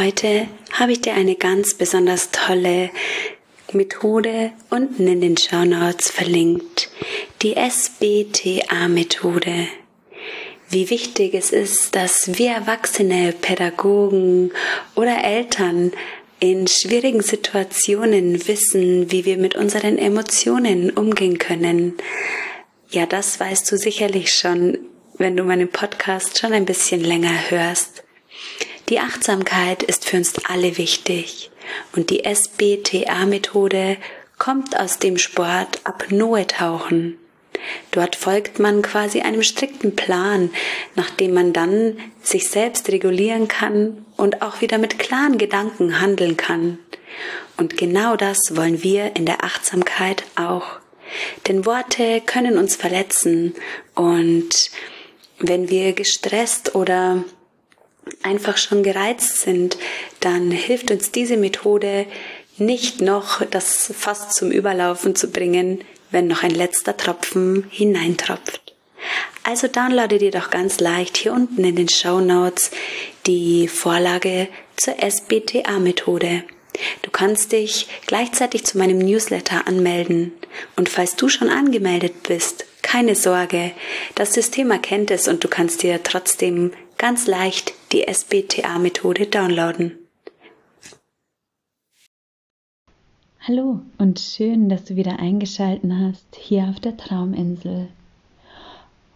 Heute habe ich dir eine ganz besonders tolle Methode unten in den Show Notes verlinkt. Die SBTA-Methode. Wie wichtig es ist, dass wir Erwachsene, Pädagogen oder Eltern in schwierigen Situationen wissen, wie wir mit unseren Emotionen umgehen können. Ja, das weißt du sicherlich schon, wenn du meinen Podcast schon ein bisschen länger hörst. Die Achtsamkeit ist für uns alle wichtig und die SBTA-Methode kommt aus dem Sport Apnoe-Tauchen. Dort folgt man quasi einem strikten Plan, nachdem man dann sich selbst regulieren kann und auch wieder mit klaren Gedanken handeln kann. Und genau das wollen wir in der Achtsamkeit auch. Denn Worte können uns verletzen und wenn wir gestresst oder einfach schon gereizt sind, dann hilft uns diese Methode nicht noch das Fass zum Überlaufen zu bringen, wenn noch ein letzter Tropfen hineintropft. Also downloade dir doch ganz leicht hier unten in den Show Notes die Vorlage zur SBTA-Methode. Du kannst dich gleichzeitig zu meinem Newsletter anmelden. Und falls du schon angemeldet bist, keine Sorge, das System erkennt es und du kannst dir trotzdem ganz leicht die SBTA-Methode downloaden. Hallo und schön, dass du wieder eingeschalten hast hier auf der Trauminsel.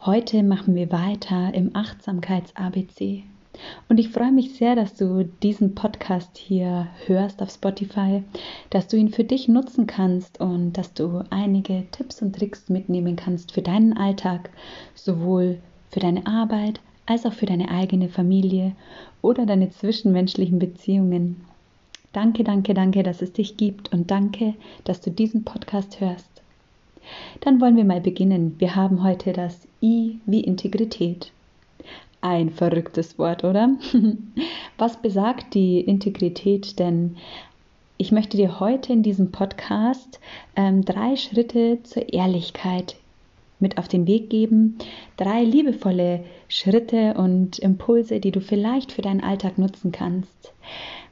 Heute machen wir weiter im Achtsamkeits-ABC. Und ich freue mich sehr, dass du diesen Podcast hier hörst auf Spotify, dass du ihn für dich nutzen kannst und dass du einige Tipps und Tricks mitnehmen kannst für deinen Alltag, sowohl für deine Arbeit als auch für deine eigene Familie oder deine zwischenmenschlichen Beziehungen. Danke, danke, danke, dass es dich gibt und danke, dass du diesen Podcast hörst. Dann wollen wir mal beginnen. Wir haben heute das I wie Integrität. Ein verrücktes Wort, oder? Was besagt die Integrität denn? Ich möchte dir heute in diesem Podcast ähm, drei Schritte zur Ehrlichkeit mit auf den Weg geben. Drei liebevolle Schritte und Impulse, die du vielleicht für deinen Alltag nutzen kannst.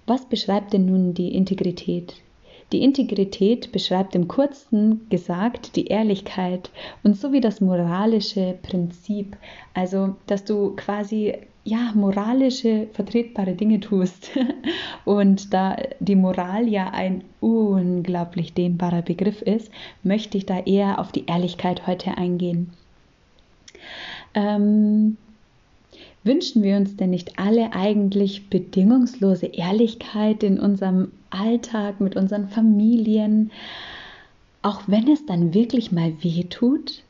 Was beschreibt denn nun die Integrität? Die Integrität beschreibt im kurzen gesagt die Ehrlichkeit und so wie das moralische Prinzip, also dass du quasi ja, moralische, vertretbare Dinge tust. Und da die Moral ja ein unglaublich dehnbarer Begriff ist, möchte ich da eher auf die Ehrlichkeit heute eingehen. Ähm, wünschen wir uns denn nicht alle eigentlich bedingungslose Ehrlichkeit in unserem Alltag, mit unseren Familien, auch wenn es dann wirklich mal weh tut?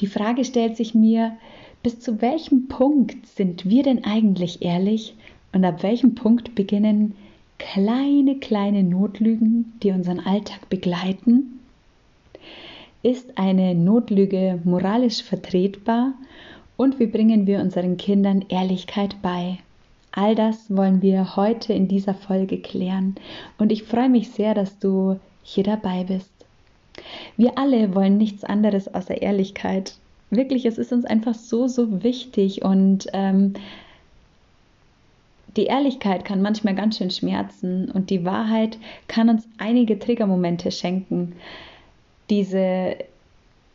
Die Frage stellt sich mir, bis zu welchem Punkt sind wir denn eigentlich ehrlich und ab welchem Punkt beginnen kleine, kleine Notlügen, die unseren Alltag begleiten? Ist eine Notlüge moralisch vertretbar und wie bringen wir unseren Kindern Ehrlichkeit bei? All das wollen wir heute in dieser Folge klären und ich freue mich sehr, dass du hier dabei bist. Wir alle wollen nichts anderes außer Ehrlichkeit wirklich, es ist uns einfach so, so wichtig und ähm, die Ehrlichkeit kann manchmal ganz schön schmerzen und die Wahrheit kann uns einige Triggermomente schenken. Diese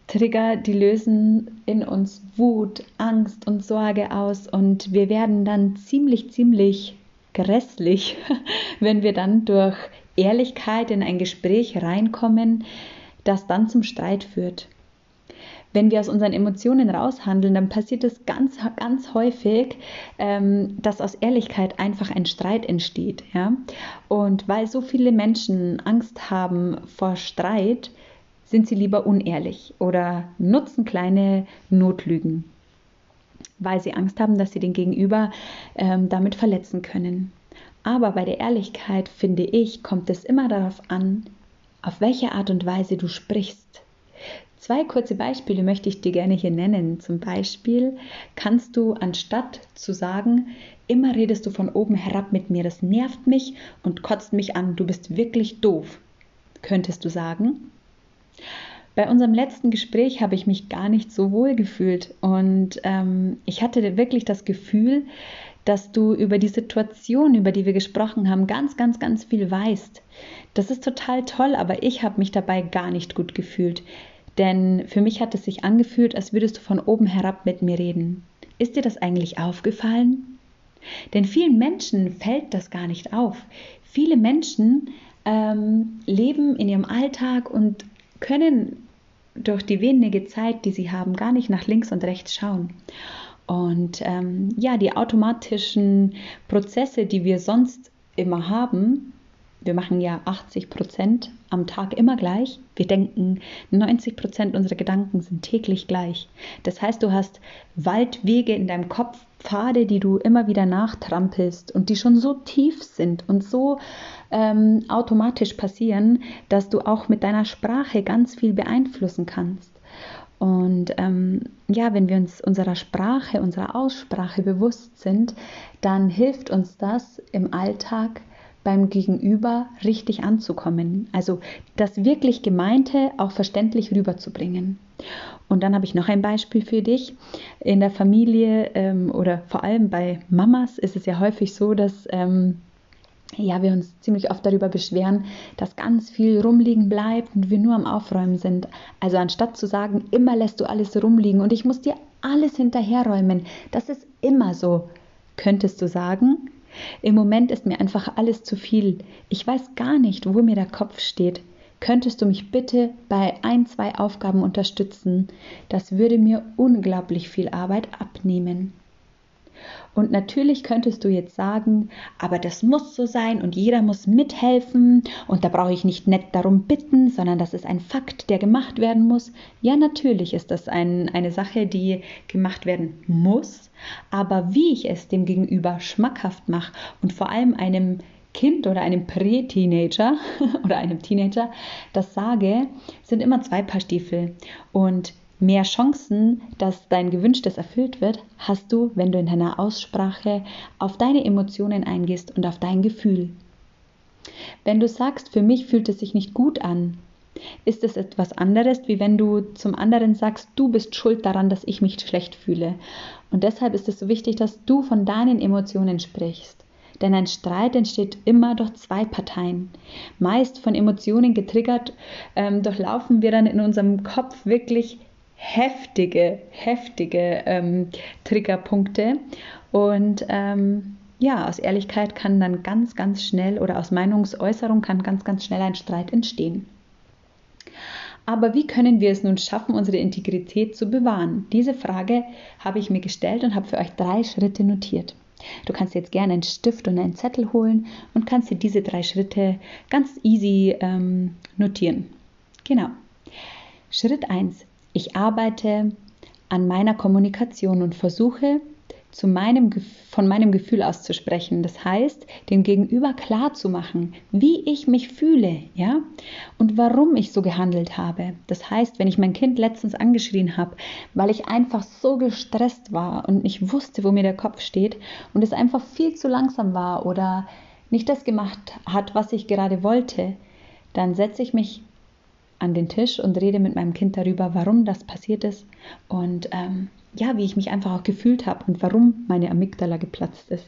Trigger, die lösen in uns Wut, Angst und Sorge aus und wir werden dann ziemlich, ziemlich grässlich, wenn wir dann durch Ehrlichkeit in ein Gespräch reinkommen, das dann zum Streit führt wenn wir aus unseren Emotionen raushandeln, dann passiert es ganz, ganz häufig, ähm, dass aus Ehrlichkeit einfach ein Streit entsteht. Ja? Und weil so viele Menschen Angst haben vor Streit, sind sie lieber unehrlich oder nutzen kleine Notlügen, weil sie Angst haben, dass sie den Gegenüber ähm, damit verletzen können. Aber bei der Ehrlichkeit, finde ich, kommt es immer darauf an, auf welche Art und Weise du sprichst. Zwei kurze Beispiele möchte ich dir gerne hier nennen. Zum Beispiel kannst du anstatt zu sagen, immer redest du von oben herab mit mir, das nervt mich und kotzt mich an, du bist wirklich doof, könntest du sagen. Bei unserem letzten Gespräch habe ich mich gar nicht so wohl gefühlt und ähm, ich hatte wirklich das Gefühl, dass du über die Situation, über die wir gesprochen haben, ganz, ganz, ganz viel weißt. Das ist total toll, aber ich habe mich dabei gar nicht gut gefühlt. Denn für mich hat es sich angefühlt, als würdest du von oben herab mit mir reden. Ist dir das eigentlich aufgefallen? Denn vielen Menschen fällt das gar nicht auf. Viele Menschen ähm, leben in ihrem Alltag und können durch die wenige Zeit, die sie haben, gar nicht nach links und rechts schauen. Und ähm, ja, die automatischen Prozesse, die wir sonst immer haben, wir machen ja 80 Prozent am Tag immer gleich. Wir denken, 90 Prozent unserer Gedanken sind täglich gleich. Das heißt, du hast Waldwege in deinem Kopf, Pfade, die du immer wieder nachtrampelst und die schon so tief sind und so ähm, automatisch passieren, dass du auch mit deiner Sprache ganz viel beeinflussen kannst. Und ähm, ja, wenn wir uns unserer Sprache, unserer Aussprache bewusst sind, dann hilft uns das im Alltag beim Gegenüber richtig anzukommen. Also das wirklich Gemeinte auch verständlich rüberzubringen. Und dann habe ich noch ein Beispiel für dich. In der Familie ähm, oder vor allem bei Mamas ist es ja häufig so, dass ähm, ja, wir uns ziemlich oft darüber beschweren, dass ganz viel rumliegen bleibt und wir nur am Aufräumen sind. Also anstatt zu sagen, immer lässt du alles rumliegen und ich muss dir alles hinterherräumen, das ist immer so, könntest du sagen, im Moment ist mir einfach alles zu viel. Ich weiß gar nicht, wo mir der Kopf steht. Könntest du mich bitte bei ein, zwei Aufgaben unterstützen? Das würde mir unglaublich viel Arbeit abnehmen. Und natürlich könntest du jetzt sagen, aber das muss so sein und jeder muss mithelfen und da brauche ich nicht nett darum bitten, sondern das ist ein Fakt, der gemacht werden muss. Ja, natürlich ist das ein, eine Sache, die gemacht werden muss, aber wie ich es dem Gegenüber schmackhaft mache und vor allem einem Kind oder einem Prä-Teenager oder einem Teenager das sage, sind immer zwei Paar Stiefel. Und Mehr Chancen, dass dein Gewünschtes erfüllt wird, hast du, wenn du in deiner Aussprache auf deine Emotionen eingehst und auf dein Gefühl. Wenn du sagst, für mich fühlt es sich nicht gut an, ist es etwas anderes, wie wenn du zum anderen sagst, du bist schuld daran, dass ich mich schlecht fühle. Und deshalb ist es so wichtig, dass du von deinen Emotionen sprichst. Denn ein Streit entsteht immer durch zwei Parteien. Meist von Emotionen getriggert, ähm, durchlaufen wir dann in unserem Kopf wirklich heftige, heftige ähm, Triggerpunkte. Und ähm, ja, aus Ehrlichkeit kann dann ganz, ganz schnell oder aus Meinungsäußerung kann ganz, ganz schnell ein Streit entstehen. Aber wie können wir es nun schaffen, unsere Integrität zu bewahren? Diese Frage habe ich mir gestellt und habe für euch drei Schritte notiert. Du kannst jetzt gerne einen Stift und einen Zettel holen und kannst dir diese drei Schritte ganz easy ähm, notieren. Genau. Schritt 1. Ich arbeite an meiner Kommunikation und versuche, zu meinem, von meinem Gefühl auszusprechen. Das heißt, dem Gegenüber klar zu machen, wie ich mich fühle, ja, und warum ich so gehandelt habe. Das heißt, wenn ich mein Kind letztens angeschrien habe, weil ich einfach so gestresst war und nicht wusste, wo mir der Kopf steht und es einfach viel zu langsam war oder nicht das gemacht hat, was ich gerade wollte, dann setze ich mich an den Tisch und rede mit meinem Kind darüber, warum das passiert ist und ähm, ja, wie ich mich einfach auch gefühlt habe und warum meine Amygdala geplatzt ist.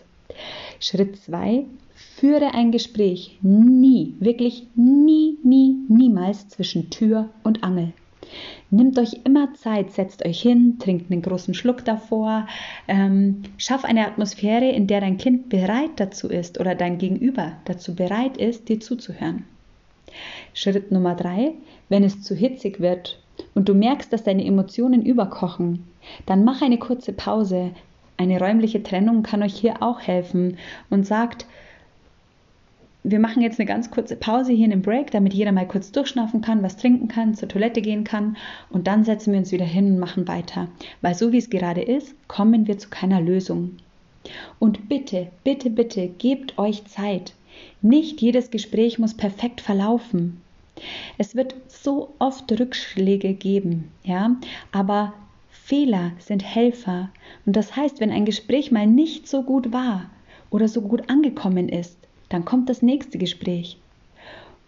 Schritt 2. Führe ein Gespräch nie, wirklich nie, nie, niemals zwischen Tür und Angel. Nehmt euch immer Zeit, setzt euch hin, trinkt einen großen Schluck davor, ähm, schaff eine Atmosphäre, in der dein Kind bereit dazu ist oder dein Gegenüber dazu bereit ist, dir zuzuhören. Schritt Nummer drei, wenn es zu hitzig wird und du merkst, dass deine Emotionen überkochen, dann mach eine kurze Pause. Eine räumliche Trennung kann euch hier auch helfen und sagt, wir machen jetzt eine ganz kurze Pause hier in dem Break, damit jeder mal kurz durchschnaufen kann, was trinken kann, zur Toilette gehen kann und dann setzen wir uns wieder hin und machen weiter. Weil so wie es gerade ist, kommen wir zu keiner Lösung. Und bitte, bitte, bitte, gebt euch Zeit. Nicht jedes Gespräch muss perfekt verlaufen. Es wird so oft Rückschläge geben, ja, aber Fehler sind Helfer. Und das heißt, wenn ein Gespräch mal nicht so gut war oder so gut angekommen ist, dann kommt das nächste Gespräch.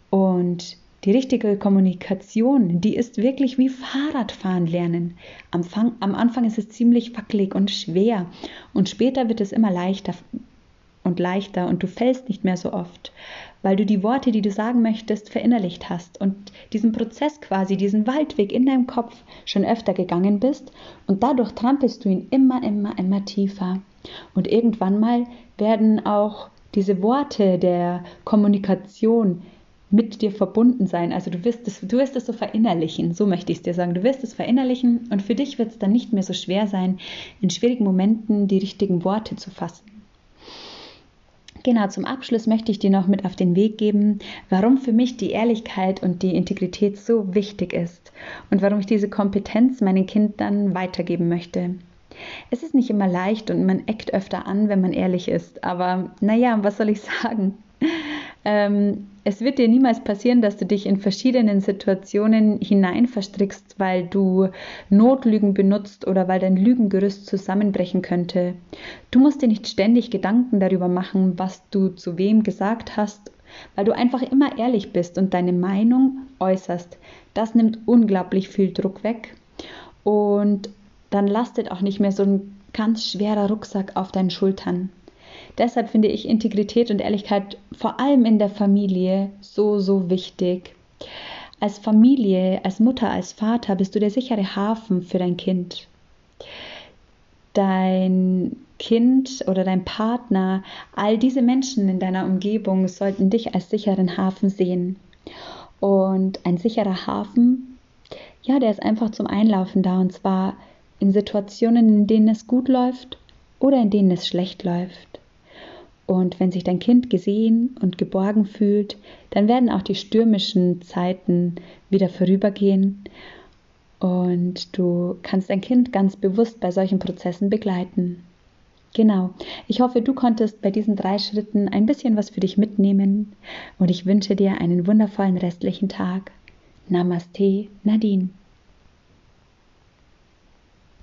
Und Die richtige Kommunikation, die ist wirklich wie Fahrradfahren lernen. Am, Fang, am Anfang ist es ziemlich wackelig und schwer und später wird es immer leichter und leichter und du fällst nicht mehr so oft, weil du die Worte, die du sagen möchtest, verinnerlicht hast und diesen Prozess quasi, diesen Waldweg in deinem Kopf schon öfter gegangen bist und dadurch trampelst du ihn immer, immer, immer tiefer. Und irgendwann mal werden auch diese Worte der Kommunikation mit dir verbunden sein. Also du wirst es, du wirst es so verinnerlichen, so möchte ich es dir sagen. Du wirst es verinnerlichen und für dich wird es dann nicht mehr so schwer sein, in schwierigen Momenten die richtigen Worte zu fassen. Genau, zum Abschluss möchte ich dir noch mit auf den Weg geben, warum für mich die Ehrlichkeit und die Integrität so wichtig ist und warum ich diese Kompetenz meinen Kindern weitergeben möchte. Es ist nicht immer leicht und man eckt öfter an, wenn man ehrlich ist, aber naja, was soll ich sagen? Ähm, es wird dir niemals passieren, dass du dich in verschiedenen Situationen hinein verstrickst, weil du Notlügen benutzt oder weil dein Lügengerüst zusammenbrechen könnte. Du musst dir nicht ständig Gedanken darüber machen, was du zu wem gesagt hast, weil du einfach immer ehrlich bist und deine Meinung äußerst. Das nimmt unglaublich viel Druck weg und dann lastet auch nicht mehr so ein ganz schwerer Rucksack auf deinen Schultern. Deshalb finde ich Integrität und Ehrlichkeit vor allem in der Familie so, so wichtig. Als Familie, als Mutter, als Vater bist du der sichere Hafen für dein Kind. Dein Kind oder dein Partner, all diese Menschen in deiner Umgebung sollten dich als sicheren Hafen sehen. Und ein sicherer Hafen, ja, der ist einfach zum Einlaufen da und zwar in Situationen, in denen es gut läuft oder in denen es schlecht läuft. Und wenn sich dein Kind gesehen und geborgen fühlt, dann werden auch die stürmischen Zeiten wieder vorübergehen und du kannst dein Kind ganz bewusst bei solchen Prozessen begleiten. Genau. Ich hoffe, du konntest bei diesen drei Schritten ein bisschen was für dich mitnehmen und ich wünsche dir einen wundervollen restlichen Tag. Namaste, Nadine.